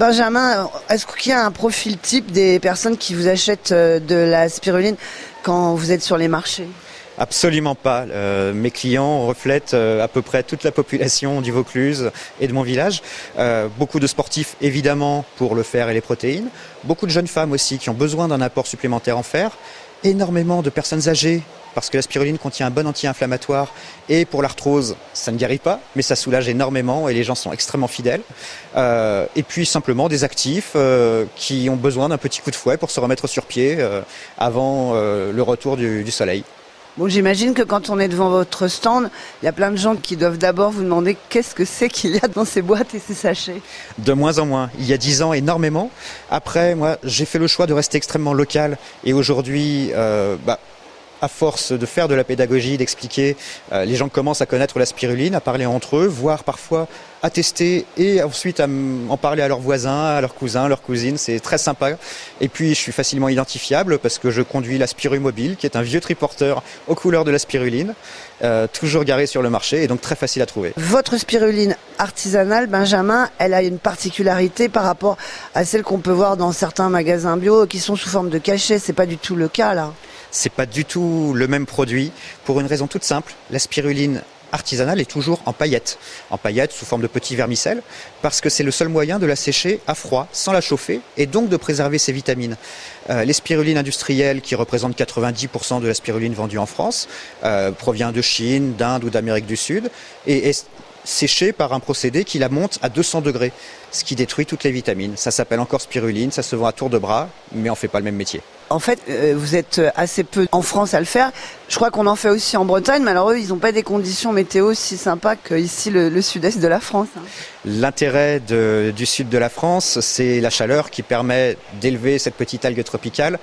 Benjamin, est-ce qu'il y a un profil type des personnes qui vous achètent euh, de la spiruline quand vous êtes sur les marchés? Absolument pas. Euh, mes clients reflètent euh, à peu près toute la population du Vaucluse et de mon village. Beaucoup de sportifs, évidemment, pour le fer et les protéines. Beaucoup de jeunes femmes aussi qui ont besoin d'un apport supplémentaire en fer. Énormément de personnes âgées parce que la spiruline contient un bon anti-inflammatoire et pour l'arthrose, ça ne guérit pas, mais ça soulage énormément et les gens sont extrêmement fidèles. Euh, et puis simplement des actifs euh, qui ont besoin d'un petit coup de fouet pour se remettre sur pied euh, avant le retour du soleil. Bon, j'imagine que quand on est devant votre stand, il y a plein de gens qui doivent d'abord vous demander qu'est-ce que c'est qu'il y a dans ces boîtes et ces sachets. De moins en moins. Il y a dix ans, énormément. Après, moi, j'ai fait le choix de rester extrêmement local et aujourd'hui, euh, bah, à force de faire de la pédagogie, d'expliquer, euh, les gens commencent à connaître la spiruline, à parler entre eux, voire parfois à tester et ensuite à en parler à leurs voisins, à leurs cousins, leurs cousines. C'est très sympa. Et puis, je suis facilement identifiable parce que je conduis la Spiru Mobile, qui est un vieux triporteur aux couleurs de la spiruline, euh, toujours garé sur le marché et donc très facile à trouver. Votre spiruline artisanale, Benjamin, elle a une particularité par rapport à celle qu'on peut voir dans certains magasins bio qui sont sous forme de cachet. C'est pas du tout le cas là. C'est pas du tout le même produit pour une raison toute simple. La spiruline artisanale est toujours en paillettes, en paillettes sous forme de petits vermicelles, parce que c'est le seul moyen de la sécher à froid, sans la chauffer, et donc de préserver ses vitamines. Euh, les spirulines industrielles, qui représentent 90% de la spiruline vendue en France, euh, provient de Chine, d'Inde ou d'Amérique du Sud, et est séchée par un procédé qui la monte à 200 degrés, ce qui détruit toutes les vitamines. Ça s'appelle encore spiruline, ça se vend à tour de bras, mais on fait pas le même métier. En fait, euh, vous êtes assez peu en France à le faire. Je crois qu'on en fait aussi en Bretagne, mais alors eux, ils n'ont pas des conditions météo si sympas qu'ici le, le sud-est de la France. hein. L'intérêt du sud de la France, c'est la chaleur qui permet d'élever cette petite algue tropicale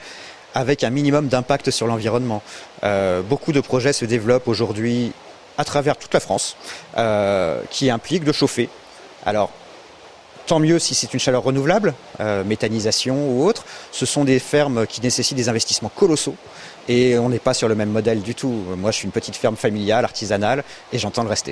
avec un minimum d'impact sur l'environnement. Euh, beaucoup de projets se développent aujourd'hui à travers toute la France euh, qui impliquent de chauffer. Alors, tant mieux si c'est une chaleur renouvelable, euh, méthanisation ou autre. Ce sont des fermes qui nécessitent des investissements colossaux et on n'est pas sur le même modèle du tout. Moi, je suis une petite ferme familiale, artisanale, et j'entends le rester.